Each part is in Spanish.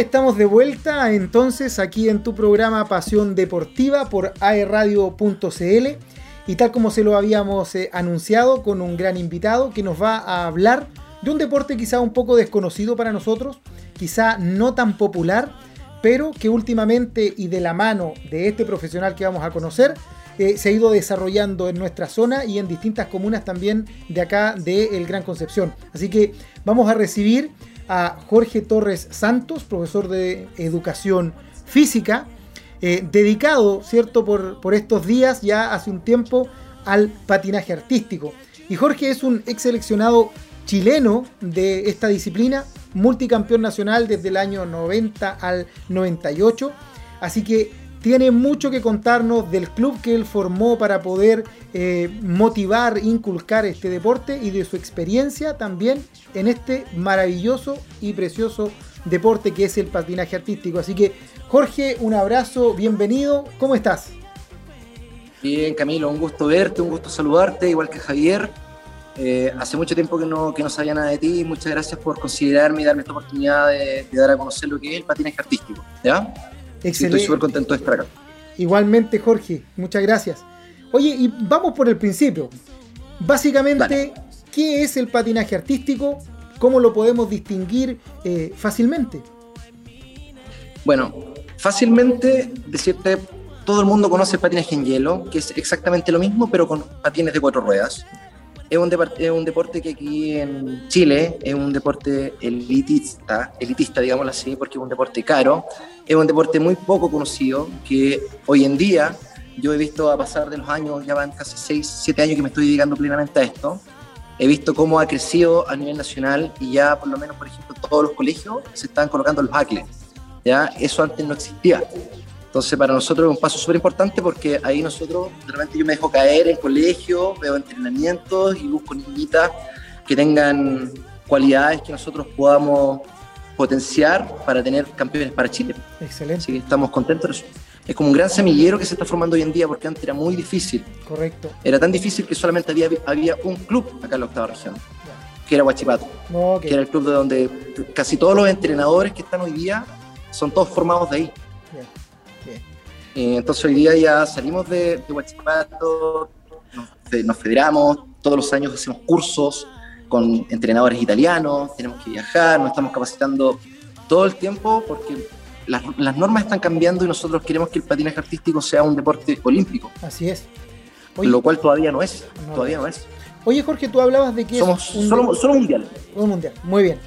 estamos de vuelta entonces aquí en tu programa Pasión Deportiva por aerradio.cl y tal como se lo habíamos eh, anunciado con un gran invitado que nos va a hablar de un deporte quizá un poco desconocido para nosotros, quizá no tan popular, pero que últimamente y de la mano de este profesional que vamos a conocer, eh, se ha ido desarrollando en nuestra zona y en distintas comunas también de acá de El Gran Concepción. Así que vamos a recibir a Jorge Torres Santos, profesor de educación física, eh, dedicado, ¿cierto?, por, por estos días, ya hace un tiempo, al patinaje artístico. Y Jorge es un ex seleccionado chileno de esta disciplina, multicampeón nacional desde el año 90 al 98. Así que tiene mucho que contarnos del club que él formó para poder eh, motivar, inculcar este deporte y de su experiencia también en este maravilloso y precioso deporte que es el patinaje artístico. Así que Jorge, un abrazo, bienvenido, ¿cómo estás? Bien, Camilo, un gusto verte, un gusto saludarte, igual que Javier. Eh, hace mucho tiempo que no, que no sabía nada de ti. Muchas gracias por considerarme y darme esta oportunidad de, de dar a conocer lo que es el patinaje artístico. ¿ya? Excelente. estoy súper contento de estar acá. Igualmente, Jorge, muchas gracias. Oye, y vamos por el principio. Básicamente, Dale. ¿qué es el patinaje artístico? ¿Cómo lo podemos distinguir eh, fácilmente? Bueno, fácilmente decirte, todo el mundo conoce el patinaje en hielo, que es exactamente lo mismo, pero con patines de cuatro ruedas. Es un, es un deporte que aquí en Chile es un deporte elitista, elitista, digámoslo así, porque es un deporte caro. Es un deporte muy poco conocido, que hoy en día yo he visto a pasar de los años, ya van casi 6, 7 años que me estoy dedicando plenamente a esto. He visto cómo ha crecido a nivel nacional y ya por lo menos, por ejemplo, todos los colegios se están colocando los hackles. ¿ya? Eso antes no existía. Entonces, para nosotros es un paso súper importante porque ahí nosotros, de repente yo me dejo caer en colegio, veo entrenamientos y busco niñitas que tengan cualidades que nosotros podamos potenciar para tener campeones para Chile. Excelente, Así que estamos contentos. Es como un gran semillero que se está formando hoy en día porque antes era muy difícil. correcto. Era tan difícil que solamente había, había un club acá en la octava región, que era Huachipato No, que era el club de donde casi todos los entrenadores que están hoy día son todos formados de ahí. Bien. Eh, entonces hoy día ya salimos de, de Huachipato, nos, fe- nos federamos, todos los años hacemos cursos con entrenadores italianos, tenemos que viajar, nos estamos capacitando todo el tiempo porque las, las normas están cambiando y nosotros queremos que el patinaje artístico sea un deporte olímpico, Así es. Oye, lo cual todavía no es, No todavía no es. oye, Jorge, tú hablabas de que Somos es un, solo, solo mundial. un mundial. Muy bien.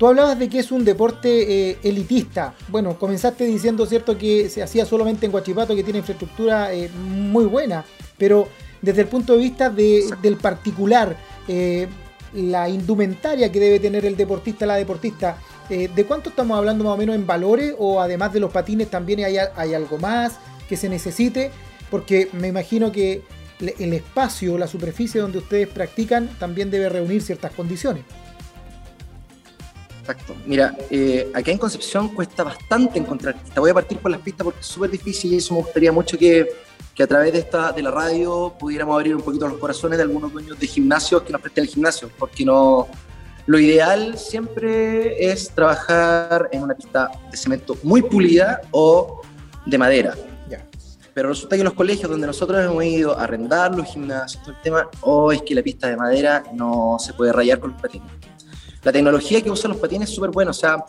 Tú hablabas de que es un deporte eh, elitista. Bueno, comenzaste diciendo, ¿cierto?, que se hacía solamente en Huachipato, que tiene infraestructura eh, muy buena, pero desde el punto de vista de- del particular, eh, la indumentaria que debe tener el deportista, la deportista, ¿de cuánto estamos hablando más o menos en valores? O además de los patines, también hay, algo más que se necesite, porque me imagino que el espacio, la superficie donde ustedes practican, también debe reunir ciertas condiciones. Exacto. Mira, eh, acá en Concepción cuesta bastante encontrar pistas. Voy a partir por las pistas porque es súper difícil y eso me gustaría mucho que, que a través de, esta, de la radio pudiéramos abrir un poquito los corazones de algunos dueños de gimnasios que nos presten el gimnasio, porque no, lo ideal siempre es trabajar en una pista de cemento muy pulida o de madera. Pero resulta que en los colegios donde nosotros hemos ido a arrendar los gimnasios, todo el tema, o es que la pista de madera no se puede rayar con los patines. La tecnología que usan los patines es súper buena, o sea,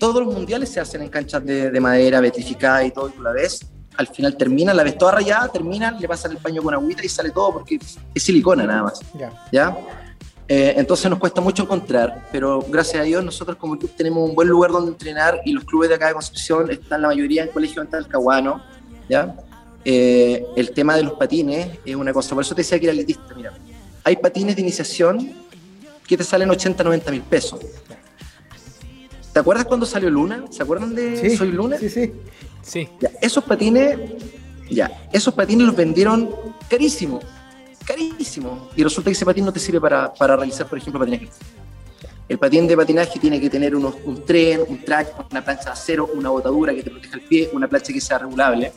todos los mundiales se hacen en canchas de, de madera petrificada y todo, y tú la ves, al final termina, la ves toda rayada, terminan, le pasan el paño con agüita y sale todo porque es silicona nada más, Ya. ¿ya? Eh, entonces nos cuesta mucho encontrar, pero gracias a Dios nosotros como club tenemos un buen lugar donde entrenar y los clubes de acá de Concepción están la mayoría en colegios en Talcahuano, ¿ya? Eh, el tema de los patines es una cosa, por eso te decía que era elitista, mira, hay patines de iniciación que te salen 80, 90 mil pesos. ¿Te acuerdas cuando salió Luna? ¿Se acuerdan de Sí, Soy Luna? Sí, sí. Sí, Ya, esos patines, ya, esos patines los vendieron carísimo, carísimo. Y resulta que ese patín no te sirve para, para realizar, por ejemplo, patinaje. El patín de patinaje tiene que tener unos, un tren, un track, una plancha de acero, una botadura que te proteja el pie, una plancha que sea regulable.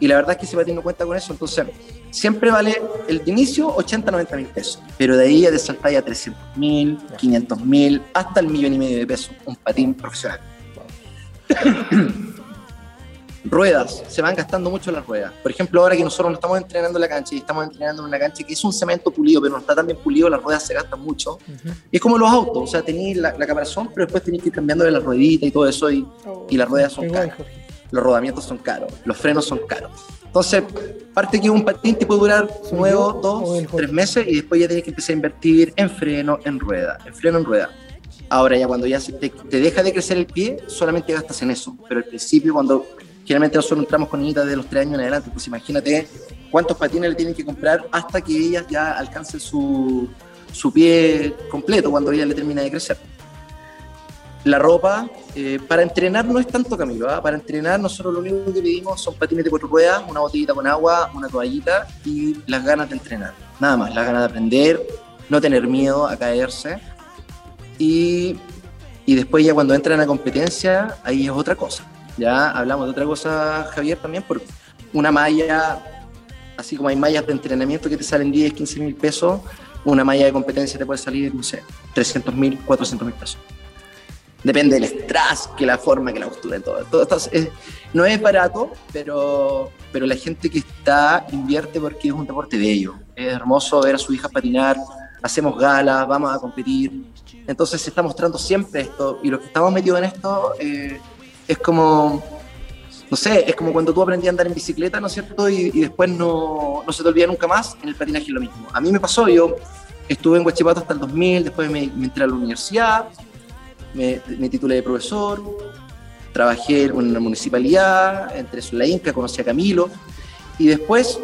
Y la verdad es que ese patín no cuenta con eso, entonces siempre vale el de inicio 80, 90 mil pesos. Pero de ahí ya te saltáis a 300 mil, 500 mil, hasta el millón y medio de pesos, un patín profesional. ruedas, se van gastando mucho las ruedas. Por ejemplo, ahora que nosotros no estamos entrenando en la cancha y estamos entrenando en una cancha que es un cemento pulido, pero no está tan bien pulido, las ruedas se gastan mucho. Y es como los autos, o sea, tenéis la, la, caparazón, pero después tenéis que ir cambiando la ruedita y todo eso, y, oh, y las ruedas son caras. Los rodamientos son caros, los frenos son caros. Entonces, parte que un patín te puede durar nuevo, dos, tres meses, y después ya tienes que empezar a invertir en freno, en rueda, en freno, en rueda. Ahora ya cuando ya te, te, deja de crecer el pie, solamente gastas en eso. Pero al principio, cuando generalmente nosotros entramos con niñitas de los tres años en adelante, pues imagínate cuántos patines le tienen que comprar hasta que ellas ya alcancen su, su pie completo cuando ella le termina de crecer. La ropa, eh, para entrenar no es tanto Camilo, ¿ah? para entrenar nosotros lo único que pedimos son patines de cuatro ruedas, una botellita con agua, una toallita y las ganas de entrenar, nada más, las ganas de aprender, no tener miedo a caerse y, y después ya cuando entran a competencia, ahí es otra cosa ya hablamos de otra cosa, Javier, también, por una malla, así como hay mallas de entrenamiento que te salen 10, 15 mil pesos, una malla de competencia te puede salir, no sé, 300 mil, 400 mil pesos. Depende del strass, que la forma, que la postura, todo. todo no es barato, pero, pero la gente que está invierte porque es un deporte bello. Es hermoso ver a su hija patinar, hacemos galas, vamos a competir. Entonces se está mostrando siempre esto y los que estamos metidos en esto eh, es como, no sé, es como cuando tú aprendías a andar en bicicleta, ¿no es cierto? Y, después no, no, se te olvida nunca más, en el patinaje es lo mismo. A mí me pasó, yo estuve en Huachipato hasta el 2000, después me, entré a la universidad, me, me, titulé de profesor, trabajé en una municipalidad, entre eso la Inca, conocí a Camilo, y después,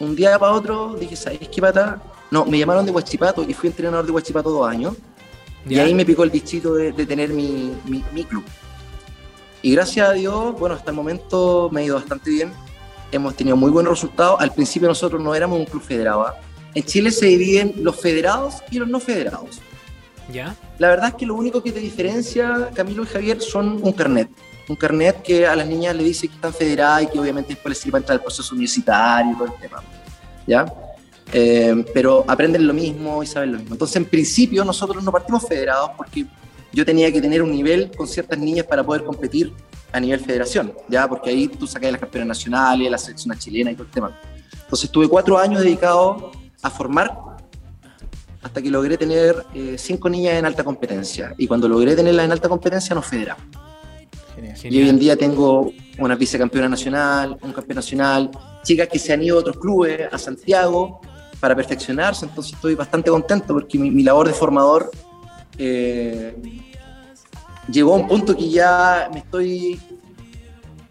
un día para otro, dije, ¿sabes qué pata? No, me llamaron de Huachipato y fui entrenador de Huachipato dos años. Y ahí me picó el bichito de, de tener mi, mi, mi club. Y gracias a Dios, bueno, hasta el momento me ha ido bastante bien. Hemos tenido muy buenos resultados. Al principio nosotros no éramos un club federado. ¿ah? En Chile se dividen los federados y los no federados. ¿Ya? La verdad es que lo único que te diferencia, Camilo y Javier, son un carnet. Un carnet que a las niñas le dice que están federadas y que obviamente después les sirve para entrar al proceso universitario y todo el tema. ¿Ya? Eh, pero aprenden lo mismo y saben lo mismo. Entonces, en principio, nosotros no partimos federados porque yo tenía que tener un nivel con ciertas niñas para poder competir a nivel federación, ya, porque ahí tú sacas las campeonas nacionales, la selección chilena y todo el tema. Entonces estuve cuatro años dedicado a formar hasta que logré tener eh, cinco niñas en alta competencia. Y cuando logré tenerlas en alta competencia, nos federamos. Y hoy en día tengo una vicecampeona nacional, un campeón nacional, chicas que se han ido a otros clubes, a Santiago, para perfeccionarse. Entonces estoy bastante contento porque mi, mi labor de formador eh, llegó a un punto que ya me estoy,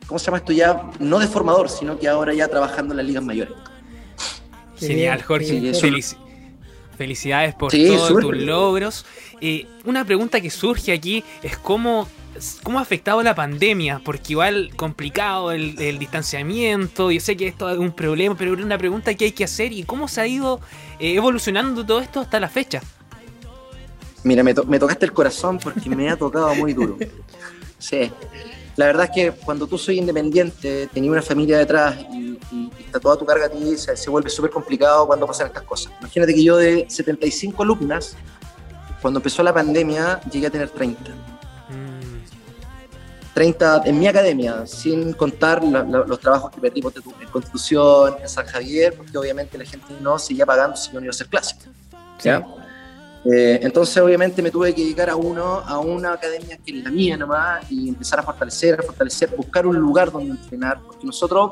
¿cómo se llama esto? Ya no de formador, sino que ahora ya trabajando en las ligas mayores. Genial, Jorge. Felicidades por todos tus logros. Eh, una pregunta que surge aquí es cómo, cómo ha afectado la pandemia, porque igual complicado el, distanciamiento, yo sé que esto es un problema, pero una pregunta que hay que hacer y cómo se ha ido eh, evolucionando todo esto hasta la fecha. Mira, me, tocaste el corazón porque me ha tocado muy duro. Sí. La verdad es que cuando tú soy independiente, tenías una familia detrás y, está toda tu carga a ti, se, vuelve súper complicado cuando pasan estas cosas. Imagínate que yo de 75 alumnas, cuando empezó la pandemia, llegué a tener 30. 30 en mi academia, sin contar los trabajos que perdí en Constitución, en San Javier, porque obviamente la gente no seguía pagando si yo no iba a hacer clases. ¿ya? Eh, entonces, obviamente, me tuve que dedicar a uno, a una academia que es la mía nomás, y empezar a fortalecer, a fortalecer, buscar un lugar donde entrenar, porque nosotros,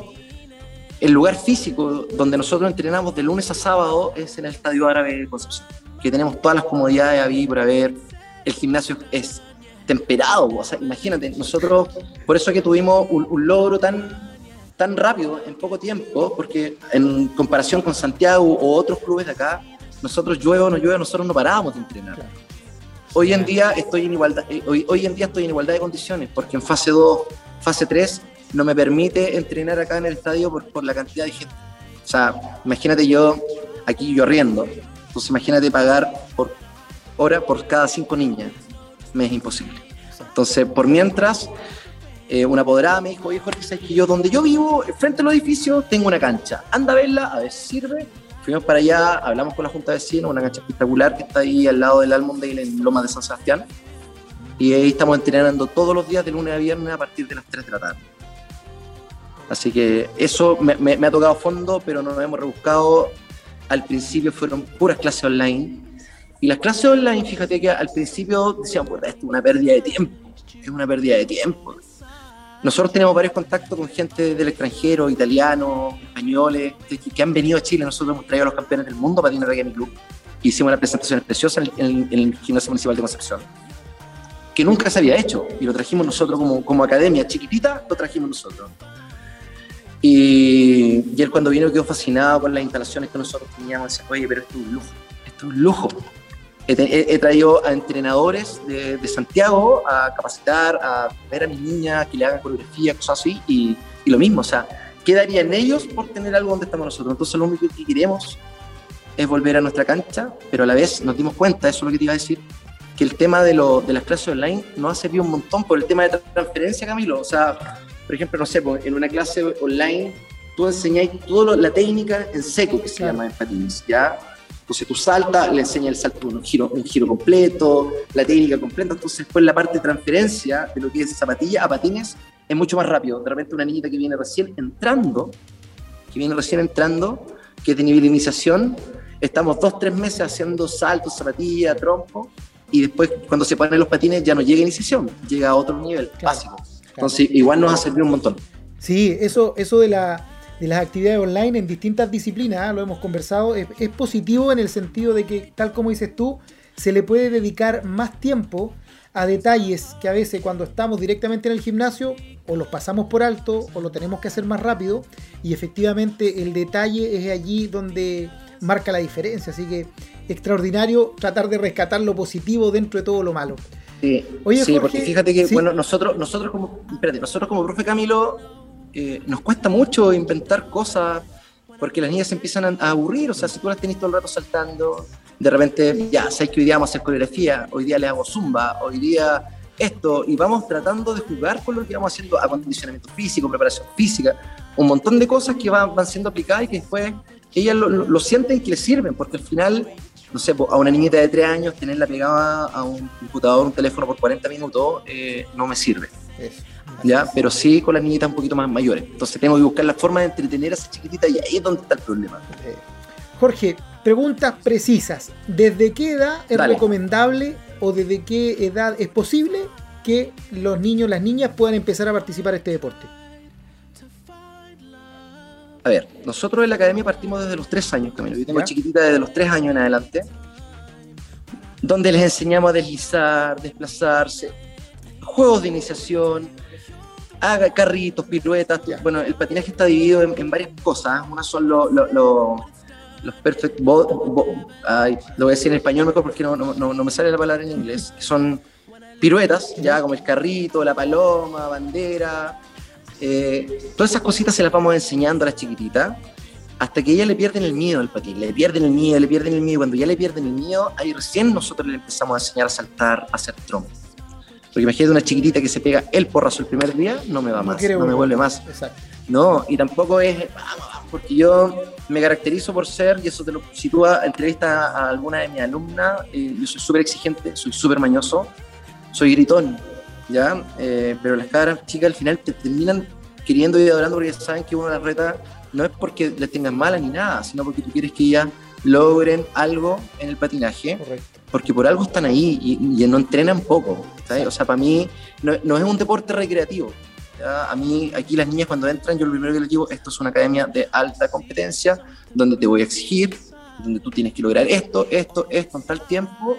el lugar físico donde nosotros entrenamos de lunes a sábado es en el Estadio Árabe de Concepción, que tenemos todas las comodidades a vivir por haber, el gimnasio es temperado, o sea, imagínate, nosotros, por eso es que tuvimos un, un logro tan tan rápido en poco tiempo, porque en comparación con Santiago o otros clubes de acá, nosotros llueve o no llueve, nosotros no parábamos de entrenar. Hoy en día estoy en igualdad, eh, hoy, hoy en día estoy en igualdad de condiciones, porque en fase 2, fase 3 no me permite entrenar acá en el estadio por, por la cantidad de gente. O sea, imagínate yo aquí yo riendo. Entonces imagínate pagar por hora por cada cinco niñas. Me es imposible. Entonces, por mientras, eh, una apoderada me dijo, oye Jorge, ¿sabes que yo donde yo vivo, frente al edificio, tengo una cancha? Anda a verla, a ver si sirve Fuimos para allá, hablamos con la Junta de Vecinos, una cancha espectacular que está ahí al lado del Almondale en Loma de San Sebastián. Y ahí estamos entrenando todos los días de lunes a viernes a partir de las 3 de la tarde. Así que eso me, ha tocado fondo, pero nos hemos rebuscado. Al principio fueron puras clases online. Y las clases online, fíjate que al principio decían, pues esto es una pérdida de tiempo. Es una pérdida de tiempo. Nosotros tenemos varios contactos con gente del extranjero, italianos, españoles, que, han venido a Chile. Nosotros hemos traído a los campeones del mundo para en mi club. Hicimos una presentación preciosa en el, Gimnasio Municipal de Concepción, que nunca se había hecho. Y lo trajimos nosotros como, como academia chiquitita, lo trajimos nosotros. Y, y, él cuando vino quedó fascinado con las instalaciones que nosotros teníamos. Decía, oye, pero esto es un lujo, esto es un lujo. He, traído a entrenadores de, de, Santiago a capacitar, a ver a mis niñas, que le hagan coreografía, cosas así, y, y lo mismo, o sea, ¿qué darían ellos por tener algo donde estamos nosotros? Entonces lo único que queremos es volver a nuestra cancha, pero a la vez nos dimos cuenta, eso es lo que te iba a decir, que el tema de, lo, de las clases online nos ha servido un montón por el tema de transferencia, Camilo. O sea, por ejemplo, no sé, pues, en una clase online tú enseñáis toda la técnica en seco, que se llama en patines, ¿ya? Entonces tú saltas, le enseñas el salto, un giro, un giro completo, la técnica completa, entonces después la parte de transferencia de lo que es zapatilla a patines es mucho más rápido. De repente una niñita que viene recién entrando, que viene recién entrando, que es de nivel de iniciación, estamos dos, tres meses haciendo saltos, zapatilla, trompo, y después cuando se ponen los patines ya no llega a iniciación, llega a otro nivel básico. Entonces igual nos ha servido un montón. Sí, eso, eso de, la, de las actividades online en distintas disciplinas, ¿ah? lo hemos conversado, es, es, positivo en el sentido de que, tal como dices tú, se le puede dedicar más tiempo a detalles que a veces cuando estamos directamente en el gimnasio o los pasamos por alto o lo tenemos que hacer más rápido y efectivamente el detalle es allí donde marca la diferencia. Así que extraordinario tratar de rescatar lo positivo dentro de todo lo malo. Sí, sí porque fíjate que, bueno, nosotros, nosotros como, espérate, nosotros como profe Camilo, eh, nos cuesta mucho inventar cosas porque las niñas se empiezan a aburrir, o sea, si tú las tenés todo el rato saltando, de repente, ya, sabes que hoy día vamos a hacer coreografía, hoy día le hago zumba, hoy día esto, y vamos tratando de jugar con lo que vamos haciendo, acondicionamiento físico, preparación física, un montón de cosas que van, van siendo aplicadas y que después ellas lo, lo, sienten que les sirven, porque al final, no sé, a una niñita de tres años tenerla pegada a un computador, un teléfono por 40 minutos, eh, no me sirve. ¿Ya? Pero sí con las niñitas un poquito más mayores. Entonces tengo que buscar la forma de entretener a esa chiquitita y ahí es donde está el problema. Eh, Jorge, preguntas precisas. ¿Desde qué edad es recomendable o desde qué edad es posible que los niños, las niñas puedan empezar a participar en este deporte? A ver, nosotros en la academia partimos desde los tres años, Camilo. Yo tengo chiquitita desde los tres años en adelante, donde les enseñamos a deslizar, desplazarse, juegos de iniciación, haga carritos, piruetas. Bueno, el patinaje está dividido en, varias cosas. Una son los los perfect lo voy a decir en español mejor porque no, no, no, me sale la palabra en inglés, que son piruetas, ya como el carrito, la paloma, bandera, eh, todas esas cositas se las vamos enseñando a las chiquititas hasta que ella le pierden el miedo al patín, le pierden el miedo, le pierden el miedo, y cuando ya le pierden el miedo, ahí recién nosotros le empezamos a enseñar a saltar, a hacer trompo. Porque imagínate una chiquitita que se pega el porrazo el primer día, no me va más, no, me vuelve más. Exacto. No, y tampoco es, vamos, porque yo me caracterizo por ser, y eso te lo sitúa, entrevista a alguna de mis alumnas, eh, yo soy súper exigente, soy súper mañoso, soy gritón, ¿ya? Eh, pero las cabras chicas al final te terminan queriendo y adorando porque saben que uno las reta no es porque les tengan mala ni nada, sino porque tú quieres que ellas logren algo en el patinaje, porque por algo están ahí y, no entrenan poco. O sea, para mí no, no, es un deporte recreativo. A mí, aquí las niñas cuando entran, yo lo primero que les digo, esto es una academia de alta competencia, donde te voy a exigir, donde tú tienes que lograr esto, esto, esto en tal tiempo,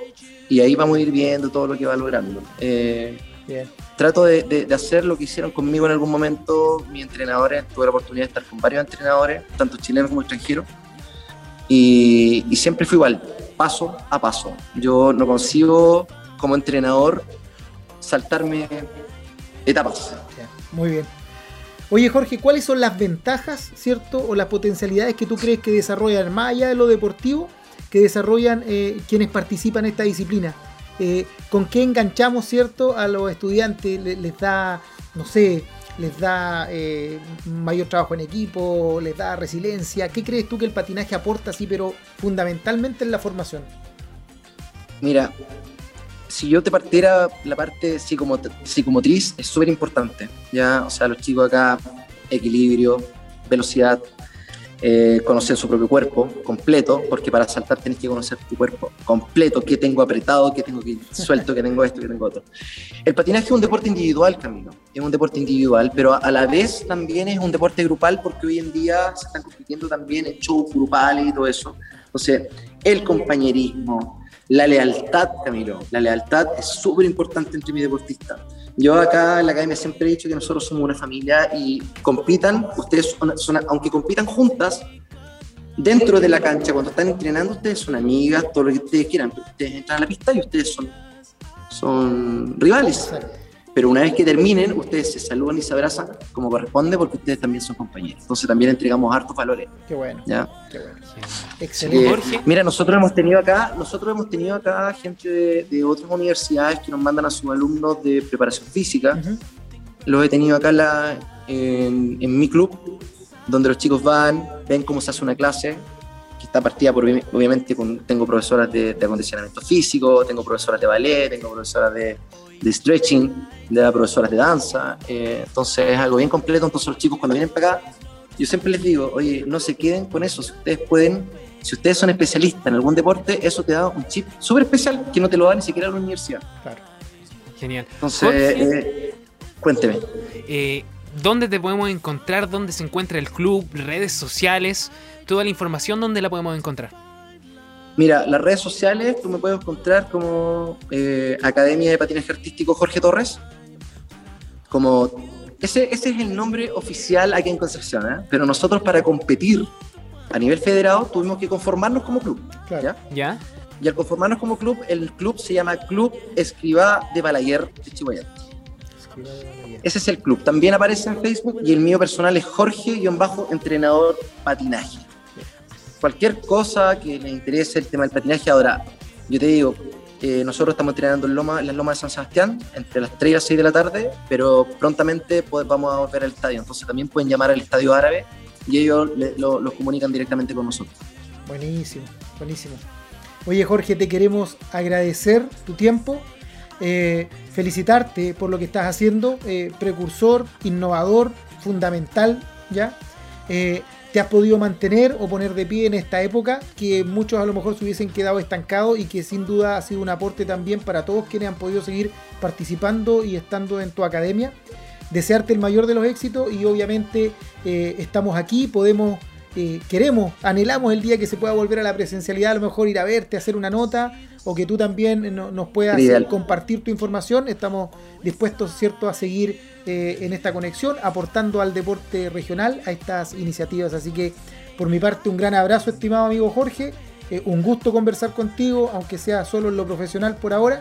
y ahí vamos a ir viendo todo lo que va logrando. Eh, trato de, hacer lo que hicieron conmigo en algún momento mis entrenadores. Tuve la oportunidad de estar con varios entrenadores, tanto chilenos como extranjeros, y, siempre fue igual, paso a paso. Yo no consigo como entrenador saltarme etapas. Muy bien. Oye Jorge, ¿cuáles son las ventajas, cierto, o las potencialidades que tú crees que desarrollan, más allá de lo deportivo, que desarrollan eh, quienes participan en esta disciplina? Eh, ¿Con qué enganchamos, cierto, a los estudiantes? Les, da, no sé, les da eh, mayor trabajo en equipo, les da resiliencia. ¿Qué crees tú que el patinaje aporta así, pero fundamentalmente en la formación? Mira, si yo te partiera la parte psicomotriz, es súper importante. ¿ya? O sea, los chicos acá, equilibrio, velocidad, eh, conocer su propio cuerpo completo, porque para saltar tienes que conocer tu cuerpo completo, qué tengo apretado, qué tengo que suelto, qué tengo esto, qué tengo otro. El patinaje es un deporte individual, Camilo, es un deporte individual, pero a la vez también es un deporte grupal porque hoy en día se están compitiendo también en shows grupales y todo eso. Entonces, el compañerismo, la lealtad, Camilo, la lealtad es súper importante entre mi deportista. Yo acá en la academia siempre he dicho que nosotros somos una familia y compitan, ustedes son, aunque compitan juntas, dentro de la cancha, cuando están entrenando, ustedes son amigas, todo lo que ustedes quieran, ustedes entran a la pista y ustedes son, son rivales. Pero una vez que terminen, ustedes se saludan y se abrazan como corresponde porque ustedes también son compañeros. Entonces también entregamos hartos valores. Qué bueno. ¿ya? Qué bueno. Excelente. mira, nosotros hemos tenido acá, nosotros hemos tenido acá gente de, otras universidades que nos mandan a sus alumnos de preparación física. Los he tenido acá la, en, en, mi club, donde los chicos van, ven cómo se hace una clase, que está partida por, obviamente, con, tengo profesoras de, de acondicionamiento físico, tengo profesoras de ballet, tengo profesoras de de stretching, de profesoras de danza, eh, entonces es algo bien completo, entonces los chicos cuando vienen para acá, yo siempre les digo, oye, no se queden con eso, si ustedes pueden, si ustedes son especialistas en algún deporte, eso te da un chip súper especial que no te lo da ni siquiera la universidad. Claro. Genial. Entonces, eh, cuénteme. Eh, ¿Dónde te podemos encontrar? ¿Dónde se encuentra el club? ¿Redes sociales? Toda la información, ¿dónde la podemos encontrar? Mira, las redes sociales tú me puedes encontrar como eh, Academia de Patinaje Artístico Jorge Torres. Como ese, ese es el nombre oficial aquí en Concepción, ¿eh? pero nosotros para competir a nivel federado tuvimos que conformarnos como club. ¿ya? ¿Ya? Y al conformarnos como club, el club se llama Club Escribá de Balaguer de Chihuahua. Ese es el club. También aparece en Facebook y el mío personal es Jorge-entrenador patinaje cualquier cosa que les interese el tema del patinaje. Ahora, yo te digo, eh, nosotros estamos entrenando en, Loma, las lomas de San Sebastián entre las 3 y las 6 de la tarde, pero prontamente vamos a volver al estadio. Entonces también pueden llamar al estadio árabe y ellos los comunican directamente con nosotros. Buenísimo, buenísimo. Oye Jorge, te queremos agradecer tu tiempo, eh, felicitarte por lo que estás haciendo, eh, precursor, innovador, fundamental, ¿ya? Te has podido mantener o poner de pie en esta época que muchos a lo mejor se hubiesen quedado estancados y que sin duda ha sido un aporte también para todos quienes han podido seguir participando y estando en tu academia. Desearte el mayor de los éxitos y obviamente eh, estamos aquí, podemos, eh, queremos, anhelamos el día que se pueda volver a la presencialidad, a lo mejor ir a verte, hacer una nota o que tú también nos puedas compartir tu información. Estamos dispuestos, ¿cierto?, a seguir eh, en esta conexión, aportando al deporte regional a estas iniciativas. Así que, por mi parte, un gran abrazo, estimado amigo Jorge. Eh, un gusto conversar contigo, aunque sea solo en lo profesional por ahora,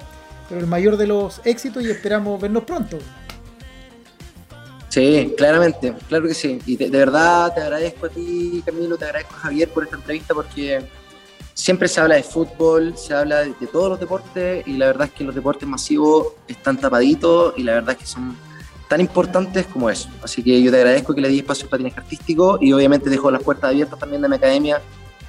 pero el mayor de los éxitos y esperamos vernos pronto. Sí, claramente, claro que sí. Y de, de verdad te agradezco a ti, Camilo, te agradezco a Javier por esta entrevista porque siempre se habla de fútbol, se habla de, todos los deportes y la verdad es que los deportes masivos están tapaditos y la verdad es que son tan importantes como eso. Así que yo te agradezco que le di espacio al patinaje artístico y obviamente dejo las puertas abiertas también de mi academia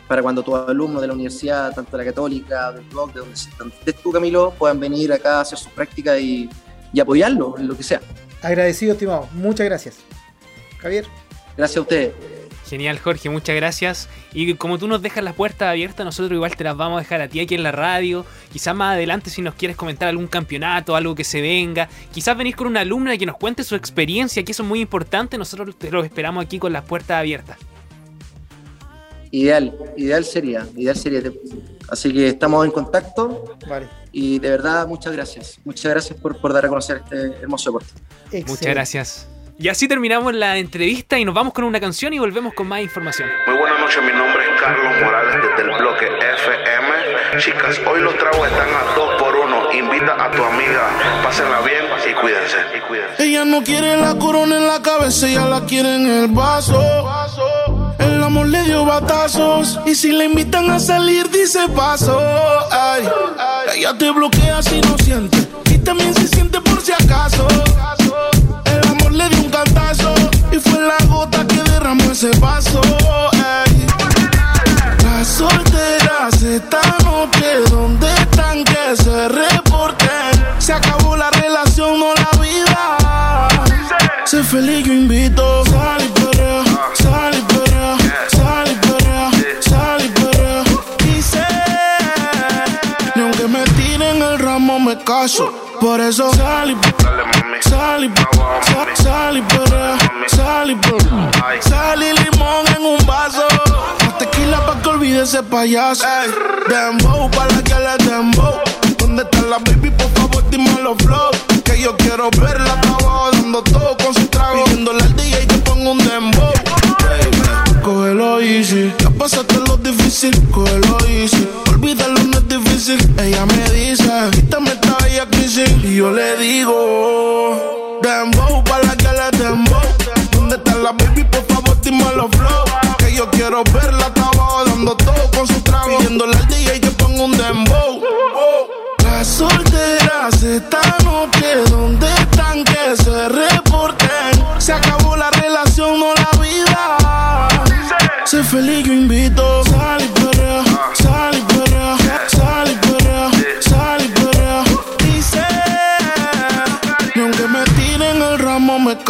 para cuando tus alumnos de la universidad, tanto de la católica, del blog, de donde estés tú, Camilo, puedan venir acá a hacer sus prácticas y, y apoyarlo en lo que sea. Agradecido, estimado. Muchas gracias. Javier. Gracias a usted. Genial, Jorge, muchas gracias. Y como tú nos dejas las puertas abiertas, nosotros igual te las vamos a dejar a ti aquí en la radio. Quizás más adelante, si nos quieres comentar algún campeonato, algo que se venga. Quizás venís con una alumna que nos cuente su experiencia, que eso es muy importante. Nosotros te lo esperamos aquí con las puertas abiertas. Ideal, ideal sería, ideal sería. Así que estamos en contacto. Vale. Y de verdad, muchas gracias. Muchas gracias por, por dar a conocer este hermoso deporte. Muchas gracias. Y así terminamos la entrevista y nos vamos con una canción y volvemos con más información. Muy buenas noches, mi nombre es Carlos Morales desde el bloque FM. Chicas, hoy los tragos están a dos por uno. Invita a tu amiga, pásenla bien y cuídense. Y cuídense. Ella no quiere la corona en la cabeza, ella la quiere en el vaso amor le dio batazos. Y si la invitan a salir, dice paso. Ay, ella te bloquea si no siente. Y también se siente por si acaso. El amor le dio un cantazo. Y fue la gota que derramó ese vaso. Ay. Las solteras esta noche, ¿dónde están que se reporten? Se acabó la relación o no la vida. Sé feliz, yo invito caso. Por eso sal y sal y sal y perrea, sal y sal y limón en un vaso. Más tequila pa' que olvide ese payaso. Dembow pa' la que le dembow. ¿Dónde está la baby? Por favor, dime los flow. Que yo quiero verla abajo dando todo con su trago. Pidiéndole al DJ que ponga un dembow. Cógelo easy, ya pasaste lo difícil, cógelo easy. Olvídalo, no es difícil. Ella me dice, Y yo le digo, dembow, para la que le dembow. ¿Dónde está la baby? Por favor, dime los flow. Que yo quiero verla abajo dando todo con su trago. Pidiéndole al DJ que ponga un dembow. Las solteras esta noche, ¿dónde están? Que se reporten. Se acabó la relación, no la vida. Sé feliz, yo invito.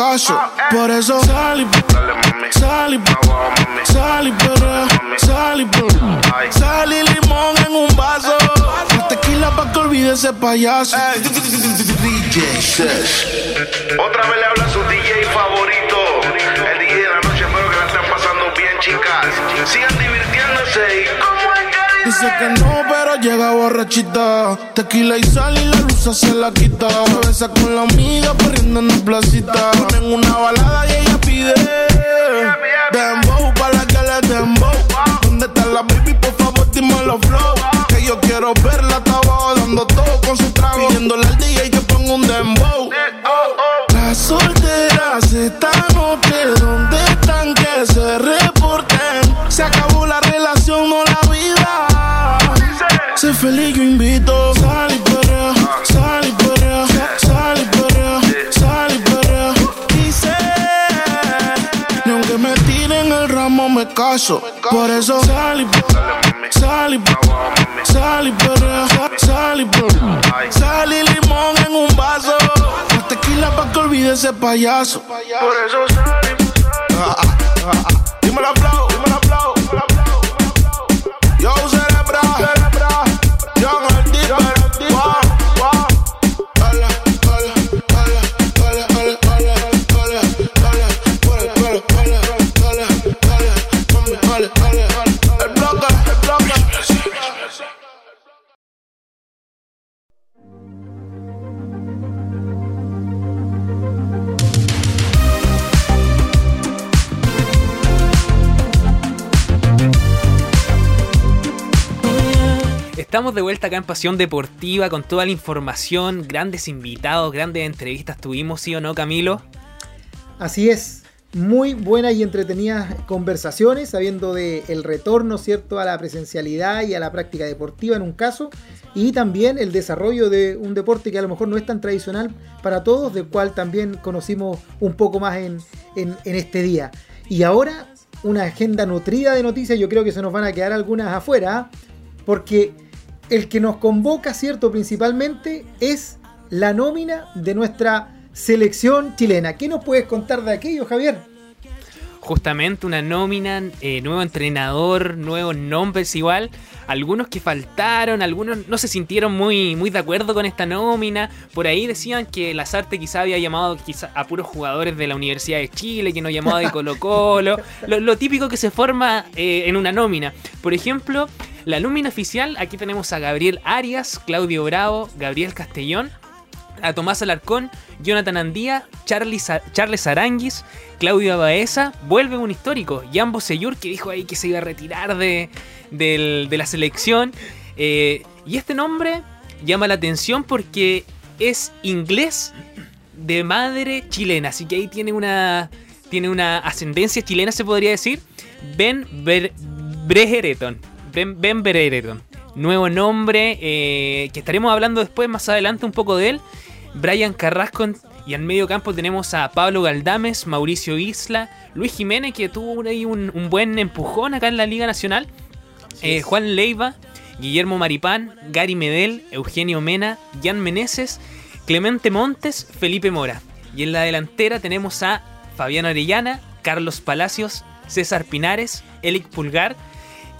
Caso. Por eso sal y sal y sal y perrea, sal y perrea, sal y limón en un vaso. Tequila pa' que olvide ese payaso. DJ Otra vez le habla su DJ favorito. El DJ de la noche, espero que la estén pasando bien, chicas. Sigan divirtiéndose y dice. que no, pero llega borrachita. Tequila y sal y la luz se la quita. Se besa con la amiga corriendo en la placita. Ponen una balada y ella pide. Dembow para la que le dembow. ¿Dónde está la baby? Por favor, dime los flow yo quiero verla, estaba dando todo con su trago. Pidiéndole al DJ que ponga un dembow. Las solteras esta noche, ¿dónde están? Que se reporten. Se acabó la caso. Por eso sal y Sal y sal y perrea, sal y Sal y limón en un vaso. Más tequila pa' que olvide ese payaso. Por eso sal y ah, ah, ah, Dímelo flow, dímelo dímelo flow. Yo cerebra, Estamos de vuelta acá en Pasión Deportiva con toda la información, grandes invitados, grandes entrevistas tuvimos, ¿sí o no, Camilo? Así es, muy buenas y entretenidas conversaciones, sabiendo de el retorno, ¿cierto?, a la presencialidad y a la práctica deportiva en un caso, y también el desarrollo de un deporte que a lo mejor no es tan tradicional para todos, del cual también conocimos un poco más en, en este día. Y ahora, una agenda nutrida de noticias, yo creo que se nos van a quedar algunas afuera, porque el que nos convoca, ¿cierto? Principalmente es la nómina de nuestra selección chilena. ¿Qué nos puedes contar de aquello, Javier? Justamente una nómina, eh, nuevo entrenador, nuevos nombres igual. Algunos que faltaron, algunos no se sintieron muy, muy de acuerdo con esta nómina. Por ahí decían que Lazarte quizá había llamado quizá a puros jugadores de la Universidad de Chile, que no llamaba de Colo Colo. lo, típico que se forma eh, en una nómina. Por ejemplo, la nómina oficial, aquí tenemos a Gabriel Arias, Claudio Bravo, Gabriel Castellón, a Tomás Alarcón, Jonathan Andía, Charles, Charles Aranguis, Claudio Baeza, vuelve un histórico, Jambo Seyur, que dijo ahí que se iba a retirar de, la selección. Eh, y este nombre llama la atención porque es inglés de madre chilena, así que ahí tiene una, tiene una ascendencia chilena, se podría decir. Ben Brehereton. Ben, ben Nuevo nombre, eh, que estaremos hablando después, más adelante, un poco de él. Brian Carrasco y en medio campo tenemos a Pablo Galdames, Mauricio Isla, Luis Jiménez, que tuvo ahí un, buen empujón acá en la Liga Nacional. Eh, Juan Leiva, Guillermo Maripán, Gary Medel, Eugenio Mena, Jan Meneses, Clemente Montes, Felipe Mora. Y en la delantera tenemos a Fabián Orellana, Carlos Palacios, César Pinares, Elic Pulgar,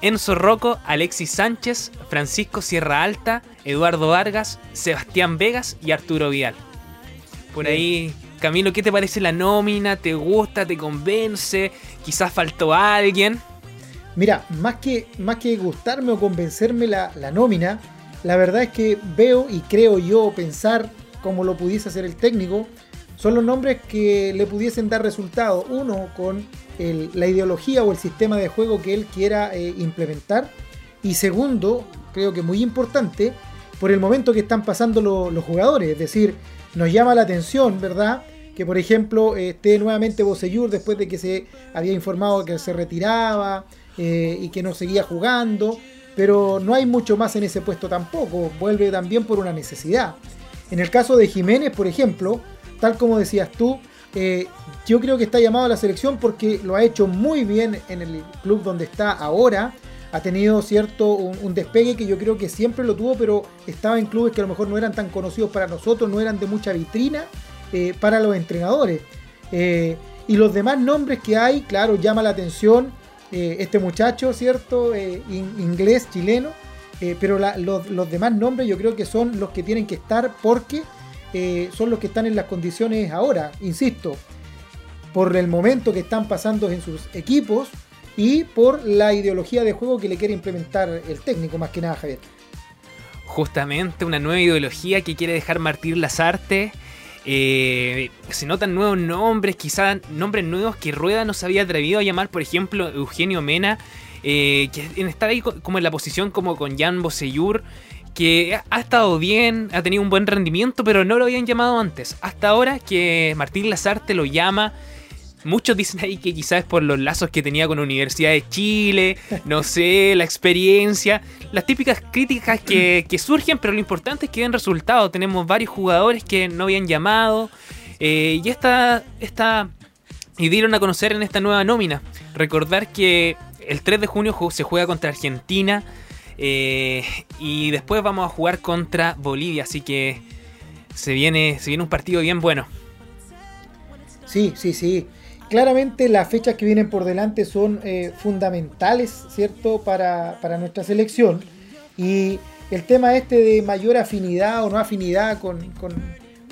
Enzo Rocco, Alexis Sánchez, Francisco Sierra Alta, Eduardo Vargas, Sebastián Vegas y Arturo Vial. Por ahí, Camilo, ¿qué te parece la nómina? ¿Te gusta? ¿Te convence? ¿Quizás faltó alguien? Mira, más que, más que gustarme o convencerme la, la nómina, la verdad es que veo y creo yo pensar como lo pudiese hacer el técnico, son los nombres que le pudiesen dar resultado. Uno, con la ideología o el sistema de juego que él quiera eh, implementar. Y segundo, creo que muy importante, por el momento que están pasando los jugadores. Es decir, nos llama la atención, ¿verdad? Que por ejemplo esté nuevamente Boseyur después de que se había informado que se retiraba eh, y que no seguía jugando. Pero no hay mucho más en ese puesto tampoco. Vuelve también por una necesidad. En el caso de Jiménez, por ejemplo, tal como decías tú, eh, yo creo que está llamado a la selección porque lo ha hecho muy bien en el club donde está ahora. Ha tenido cierto un, despegue que yo creo que siempre lo tuvo, pero estaba en clubes que a lo mejor no eran tan conocidos para nosotros, no eran de mucha vitrina eh, para los entrenadores. Eh, y los demás nombres que hay, claro, llama la atención este muchacho, ¿cierto? inglés, chileno. pero los, los demás nombres yo creo que son los que tienen que estar porque eh, son los que están en las condiciones ahora, insisto, por el momento que están pasando en sus equipos y por la ideología de juego que le quiere implementar el técnico, más que nada Javier. Justamente una nueva ideología que quiere dejar Martín Lazarte. Eh, se notan nuevos nombres, quizás nombres nuevos que Rueda no se había atrevido a llamar, por ejemplo, Eugenio Mena, eh, que está ahí como en la posición como con Jan Boseyur que ha estado bien, ha tenido un buen rendimiento, pero no lo habían llamado antes. Hasta ahora que Martín Lazarte lo llama. Muchos dicen ahí que quizás es por los lazos que tenía con la Universidad de Chile, no sé, la experiencia, las típicas críticas que, surgen, pero lo importante es que den resultados. Tenemos varios jugadores que no habían llamado eh, y esta, esta, y dieron a conocer en esta nueva nómina. Recordar que el 3 de junio se juega contra Argentina eh, y después vamos a jugar contra Bolivia, así que se viene, se viene un partido bien bueno. Sí, sí, sí. Claramente las fechas que vienen por delante son eh, fundamentales, ¿cierto?, para, nuestra selección. Y el tema este de mayor afinidad o no afinidad con,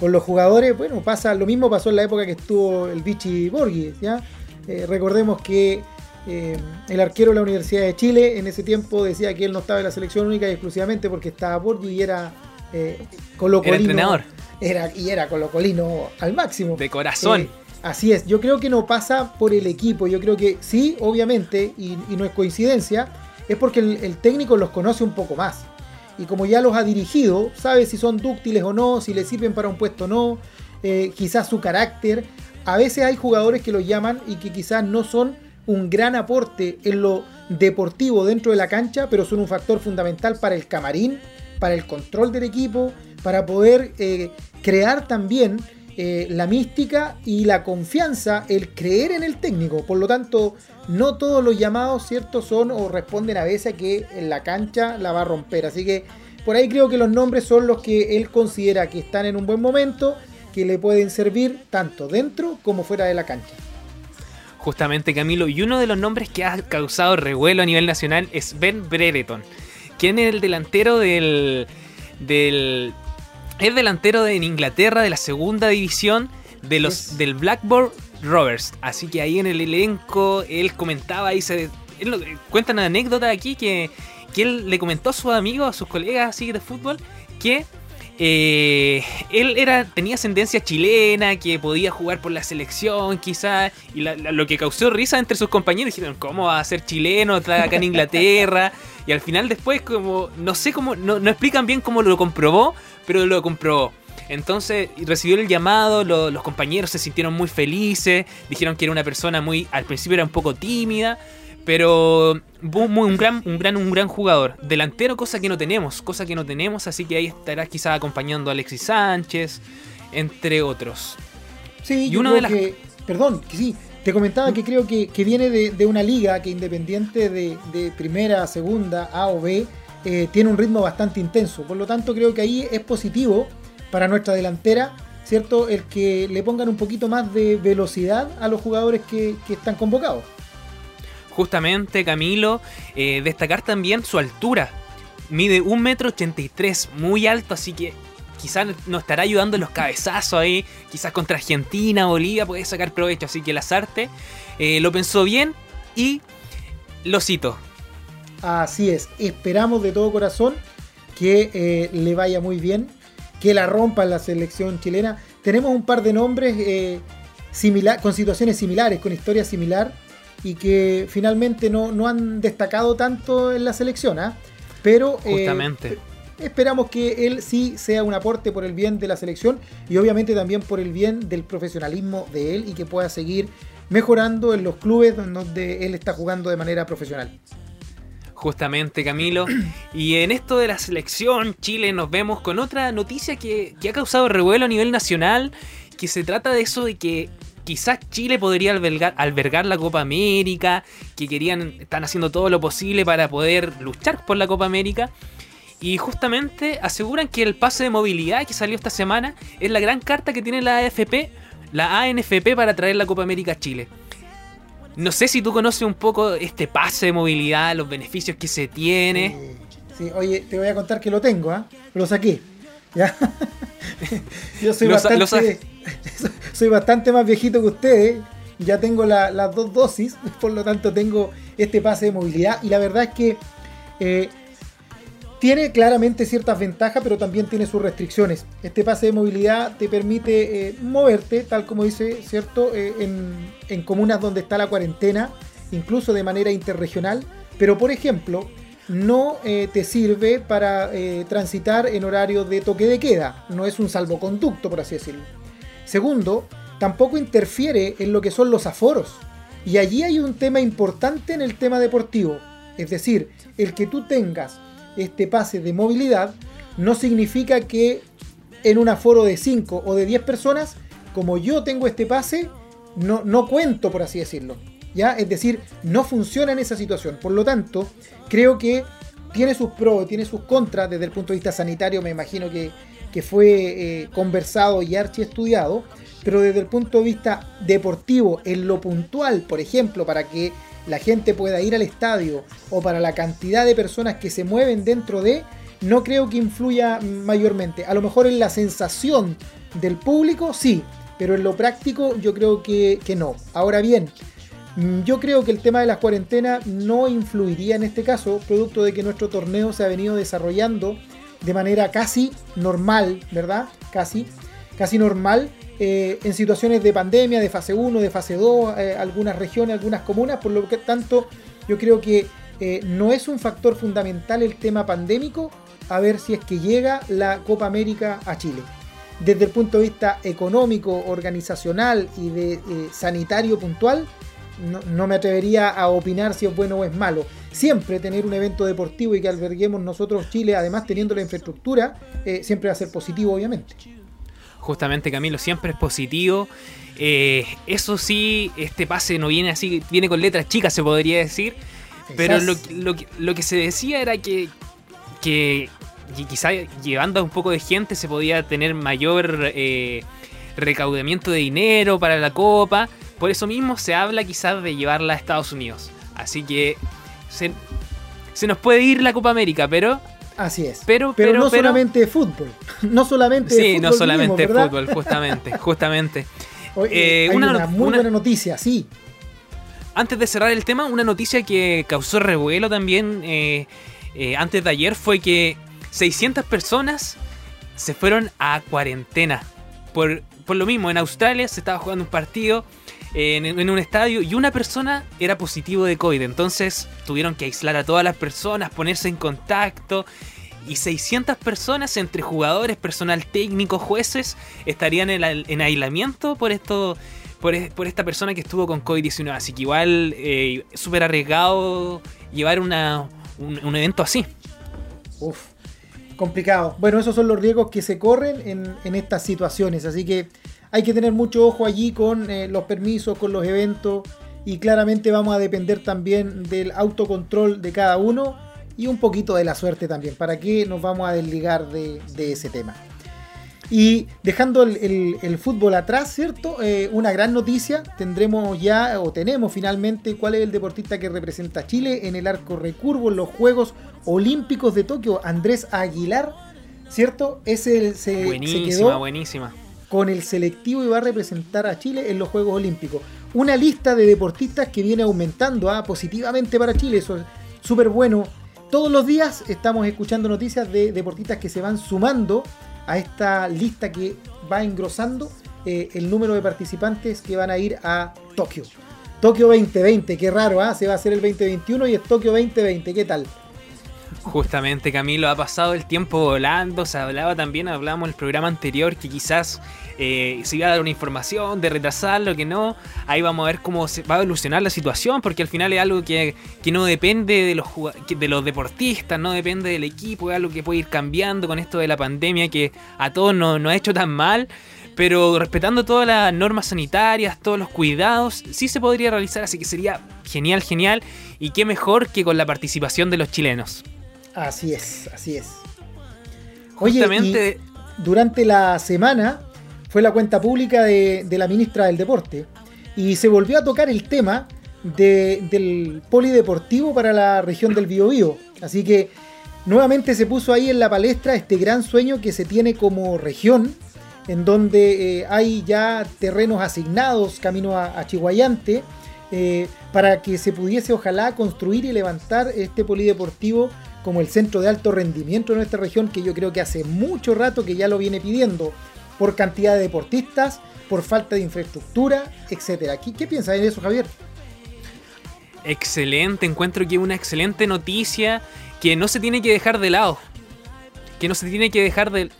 los jugadores, bueno, pasa, lo mismo pasó en la época que estuvo el Vichy Borghi, ¿ya? Eh, recordemos que eh, el arquero de la Universidad de Chile en ese tiempo decía que él no estaba en la selección única y exclusivamente porque estaba Borgi y era eh, colocolino. Era entrenador. Era, y era colocolino al máximo. De corazón. Eh, así es, yo creo que no pasa por el equipo, yo creo que sí, obviamente, y, no es coincidencia, es porque el, técnico los conoce un poco más. Y como ya los ha dirigido, sabe si son dúctiles o no, si le sirven para un puesto o no, quizás su carácter. A veces hay jugadores que los llaman y que quizás no son un gran aporte en lo deportivo dentro de la cancha, pero son un factor fundamental para el camarín, para el control del equipo, para poder eh, crear también eh, la mística y la confianza, el creer en el técnico. Por lo tanto, no todos los llamados, ¿cierto? Son o responden a veces que en la cancha la va a romper. Así que por ahí creo que los nombres son los que él considera que están en un buen momento, que le pueden servir tanto dentro como fuera de la cancha justamente Camilo, y uno de los nombres que ha causado revuelo a nivel nacional es Ben Brereton, quien es el delantero del, del es delantero de Inglaterra de la segunda división de los del Blackburn Rovers. Así que ahí en el elenco él comentaba y se él, cuenta una anécdota aquí que, que él le comentó a sus amigos, a sus colegas así de fútbol que eh, él era, tenía ascendencia chilena, que podía jugar por la selección quizás, y lo que causó risa entre sus compañeros, dijeron, ¿cómo va a ser chileno acá en Inglaterra? Y al final después, como, no sé cómo, no, explican bien cómo lo comprobó, pero lo comprobó. Entonces recibió el llamado, los compañeros se sintieron muy felices, dijeron que era una persona muy, al principio era un poco tímida, pero un gran, un gran, un gran jugador. Delantero, cosa que no tenemos, cosa que no tenemos, así que ahí estará quizás acompañando a Alexis Sánchez, entre otros. Sí, y yo creo que, perdón, que sí, te comentaba que creo que, viene de, una liga que independiente de, primera, segunda, A o B, eh, tiene un ritmo bastante intenso. Por lo tanto, creo que ahí es positivo para nuestra delantera ¿cierto? El que le pongan un poquito más de velocidad a los jugadores que, están convocados. Justamente, Camilo, eh, destacar también su altura. Mide 1,83 m, muy alto, así que quizás nos estará ayudando en los cabezazos ahí. Quizás contra Argentina, Bolivia, puede sacar provecho. Así que Lazarte eh, lo pensó bien y lo cito. Así es, esperamos de todo corazón que eh, le vaya muy bien, que la rompa la selección chilena. Tenemos un par de nombres eh, con situaciones similares, con historia similar, y que finalmente no, no han destacado tanto en la selección, ¿ah? pero Justamente esperamos que él sí sea un aporte por el bien de la selección y obviamente también por el bien del profesionalismo de él y que pueda seguir mejorando en los clubes donde él está jugando de manera profesional. Justamente, Camilo. Y en esto de la selección, Chile, nos vemos con otra noticia que, ha causado revuelo a nivel nacional, que se trata de eso de que quizás Chile podría albergar, albergar, la Copa América, que querían, están haciendo todo lo posible para poder luchar por la Copa América. Y justamente aseguran que el pase de movilidad que salió esta semana es la gran carta que tiene la AFP, la ANFP para traer la Copa América a Chile. No sé si tú conoces un poco este pase de movilidad, los beneficios que se tiene. Sí, oye, te voy a contar que lo tengo, ¿ah? Lo saqué. ¿Ya? Yo soy bastante, soy bastante más viejito que ustedes. Ya tengo las dos dosis, por lo tanto tengo este pase de movilidad. Y la verdad es que eh, tiene claramente ciertas ventajas, pero también tiene sus restricciones. Este pase de movilidad te permite eh, moverte, tal como dice, ¿cierto? Eh, en, comunas donde está la cuarentena, incluso de manera interregional. Pero, por ejemplo, no te sirve para transitar en horario de toque de queda. No es un salvoconducto, por así decirlo. Segundo, tampoco interfiere en lo que son los aforos. Y allí hay un tema importante en el tema deportivo. Es decir, el que tú tengas este pase de movilidad no significa que en un aforo de 5 o de 10 personas, como yo tengo este pase, no, no cuento, por así decirlo. ¿ya? Es decir, no funciona en esa situación. Por lo tanto, creo que tiene sus pros, tiene sus contras desde el punto de vista sanitario, me imagino que, fue eh, conversado y archi estudiado, pero desde el punto de vista deportivo, en lo puntual, por ejemplo, para que la gente pueda ir al estadio o para la cantidad de personas que se mueven dentro de, no creo que influya mayormente. A lo mejor en la sensación del público, sí, pero en lo práctico yo creo que, no. Ahora bien, yo creo que el tema de las cuarentenas no influiría en este caso, producto de que nuestro torneo se ha venido desarrollando de manera casi normal, ¿verdad? Casi, casi normal eh, en situaciones de pandemia, de fase 1, de fase 2, eh, algunas regiones, algunas comunas, por lo que tanto yo creo que eh, no es un factor fundamental el tema pandémico a ver si es que llega la Copa América a Chile. Desde el punto de vista económico, organizacional y de sanitario puntual, no, me atrevería a opinar si es bueno o es malo. Siempre tener un evento deportivo y que alberguemos nosotros Chile, además teniendo la infraestructura, siempre va a ser positivo, obviamente justamente Camilo siempre es positivo. Eh, eso sí, este pase no viene así, viene con letras chicas, se podría decir. Pero lo, que se decía era que, que quizá llevando a un poco de gente se podía tener mayor eh, recaudamiento de dinero para la copa. Por eso mismo se habla quizás de llevarla a Estados Unidos. Así que se, se nos puede ir la Copa América, pero Así es. Pero, pero, no solamente fútbol. No solamente sí, no solamente fútbol, justamente. justamente. Eh, una, muy buena noticia, sí. Antes de cerrar el tema, una noticia que causó revuelo también eh, eh, antes de ayer fue que 600 personas se fueron a cuarentena. Por, por lo mismo, en Australia se estaba jugando un partido en, en, un estadio y una persona era positivo de COVID. Entonces tuvieron que aislar a todas las personas, ponerse en contacto y 600 personas entre jugadores, personal técnico, jueces estarían en, aislamiento por esto. Por, esta persona que estuvo con COVID-19. Así que igual eh, súper arriesgado llevar una, un, evento así. Uf, complicado. Bueno, esos son los riesgos que se corren en, en estas situaciones. Así que hay que tener mucho ojo allí con eh, los permisos, con los eventos. Y claramente vamos a depender también del autocontrol de cada uno y un poquito de la suerte también. ¿Para qué nos vamos a desligar de, ese tema? Y dejando el, fútbol atrás, ¿cierto? Eh, una gran noticia, tendremos ya, o tenemos finalmente, cuál es el deportista que representa a Chile en el arco recurvo en los Juegos Olímpicos de Tokio, Andrés Aguilar, ¿cierto? Ese se, buenísima, se quedó buenísima. Con el selectivo y va a representar a Chile en los Juegos Olímpicos. Una lista de deportistas que viene aumentando ¿ah? positivamente para Chile, eso es súper bueno. Todos los días estamos escuchando noticias de deportistas que se van sumando a esta lista que va engrosando eh, el número de participantes que van a ir a Tokio. Tokio 2020, qué raro, ¿ah? Se va a hacer el 2021 y es Tokio 2020, ¿qué tal? Justamente Camilo, ha pasado el tiempo volando, se hablaba también, hablábamos en el programa anterior que quizás eh, se iba a dar una información de retrasarlo, que no, ahí vamos a ver cómo se va a evolucionar la situación, porque al final es algo que, no depende de los, de los deportistas, no depende del equipo, es algo que puede ir cambiando con esto de la pandemia que a todos nos no ha hecho tan mal. Pero respetando todas las normas sanitarias, todos los cuidados, sí se podría realizar, así que sería genial, genial, y qué mejor que con la participación de los chilenos. Así es, así es. Oye, durante la semana fue la cuenta pública de, la ministra del Deporte y se volvió a tocar el tema del polideportivo para la región del Biobío. Así que nuevamente se puso ahí en la palestra este gran sueño que se tiene como región, en donde eh, hay ya terrenos asignados camino a, Chihuayante, eh, para que se pudiese ojalá construir y levantar este polideportivo como el centro de alto rendimiento de nuestra región, que yo creo que hace mucho rato que ya lo viene pidiendo, por cantidad de deportistas, por falta de infraestructura, etc. ¿Qué, piensas de eso, Javier? Excelente, encuentro que una excelente noticia que no se tiene que dejar de lado. Que no se tiene que dejar de...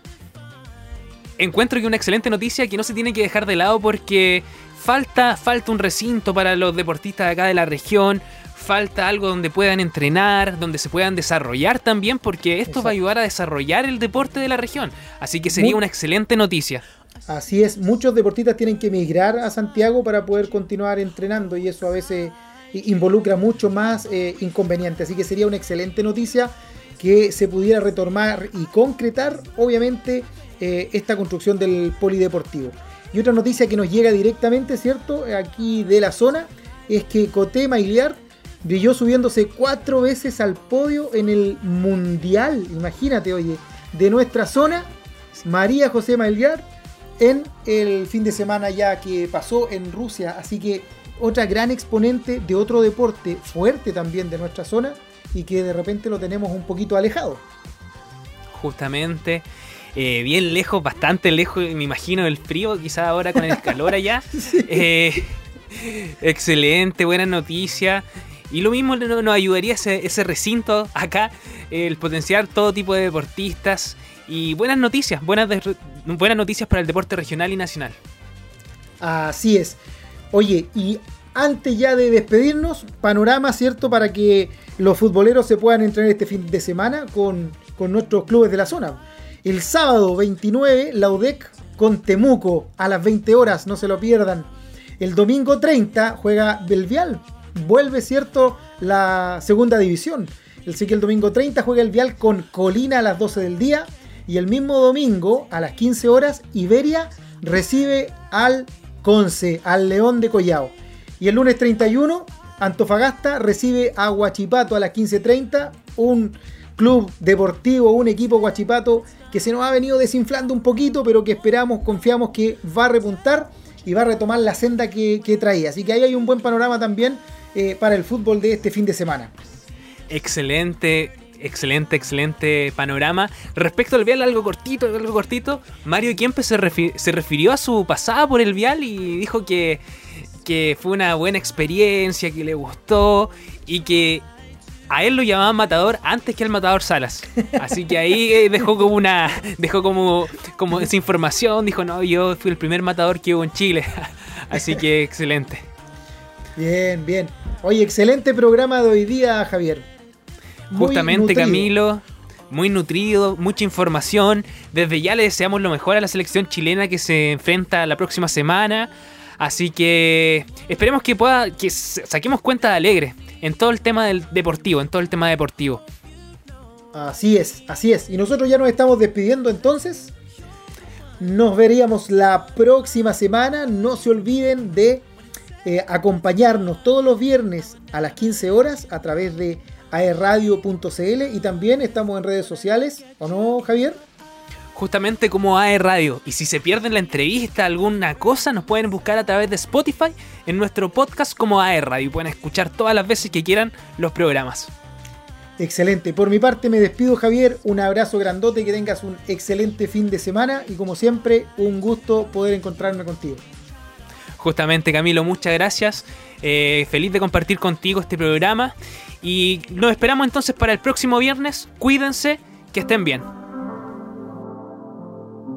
Encuentro que una excelente noticia que no se tiene que dejar de lado porque falta, falta un recinto para los deportistas de acá de la región, falta algo donde puedan entrenar, donde se puedan desarrollar también, porque esto va a ayudar a desarrollar el deporte de la región. Así que sería una excelente noticia. Así es, muchos deportistas tienen que emigrar a Santiago para poder continuar entrenando y eso a veces involucra mucho más eh, inconveniente. Así que sería una excelente noticia que se pudiera retomar y concretar, obviamente, eh, esta construcción del polideportivo. Y otra noticia que nos llega directamente, ¿cierto? Aquí de la zona, es que Coté Mailiar brilló subiéndose cuatro veces al podio en el Mundial, imagínate, oye, de nuestra zona, María José Maillar, en el fin de semana ya que pasó en Rusia. Así que otra gran exponente de otro deporte fuerte también de nuestra zona y que de repente lo tenemos un poquito alejado. Justamente. Eh, bien lejos, bastante lejos, me imagino, del frío, quizás ahora con el calor allá. Eh, excelente, buena noticia. Y lo mismo nos ayudaría ese, ese recinto acá, el potenciar todo tipo de deportistas y buenas noticias, buenas, buenas noticias para el deporte regional y nacional. Así es. Oye, y antes ya de despedirnos, panorama, ¿cierto? Para que los futboleros se puedan entrenar este fin de semana con, con nuestros clubes de la zona. El sábado 29, la UDEC con Temuco a las 20 horas, no se lo pierdan. El domingo 30 juega Belvial vuelve, ¿cierto?, la segunda división. El que el domingo 30 juega el Vial con Colina a las 12 del día. Y el mismo domingo, a las 15 horas, Iberia recibe al Conce, al León de Collao. Y el lunes 31, Antofagasta recibe a Huachipato a las 15.30. Un club deportivo, un equipo Huachipato que se nos ha venido desinflando un poquito, pero que esperamos, confiamos que va a repuntar y va a retomar la senda que, que traía. Así que ahí hay un buen panorama también eh, para el fútbol de este fin de semana. Excelente, excelente, excelente panorama. Respecto al vial, algo cortito, algo cortito. Mario Kempe se, se refirió a su pasada por el vial y dijo que, que fue una buena experiencia, que le gustó y que a él lo llamaban matador antes que al matador Salas. Así que ahí eh, dejó como una. Dejó como, como esa información. Dijo, no, yo fui el primer matador que hubo en Chile. Así que excelente. Bien, bien. Oye, excelente programa de hoy día, Javier. Justamente, Camilo. Muy nutrido, mucha información. Desde ya le deseamos lo mejor a la selección chilena que se enfrenta la próxima semana. Así que esperemos que pueda, que saquemos cuenta de alegre en todo el tema del deportivo, en todo el tema deportivo. Así es, así es. Y nosotros ya nos estamos despidiendo entonces. Nos veríamos la próxima semana. No se olviden de eh, acompañarnos todos los viernes a las 15 horas a través de aerradio.cl y también estamos en redes sociales, ¿o no, Javier? Justamente como AE Radio. Y si se pierden la entrevista, alguna cosa, nos pueden buscar a través de Spotify en nuestro podcast como AE Radio. Y pueden escuchar todas las veces que quieran los programas. Excelente. Por mi parte me despido Javier, un abrazo grandote, que tengas un excelente fin de semana y como siempre un gusto poder encontrarme contigo. Justamente Camilo, muchas gracias. Eh, feliz de compartir contigo este programa y nos esperamos entonces para el próximo viernes. Cuídense, que estén bien.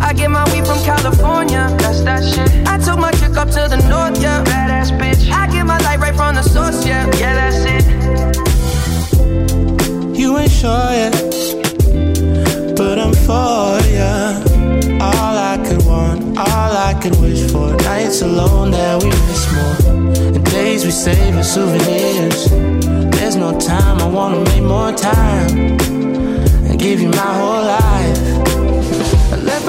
I get my weed from California. That's that shit. I took my chick up to the north, yeah. Badass bitch. I get my light right from the source, yeah. Yeah, that's it. You ain't sure yet, but I'm for ya. All I could want, all I could wish for. Nights alone that we miss more, and days we save as souvenirs there's no time, I wanna make more time and give you my whole life.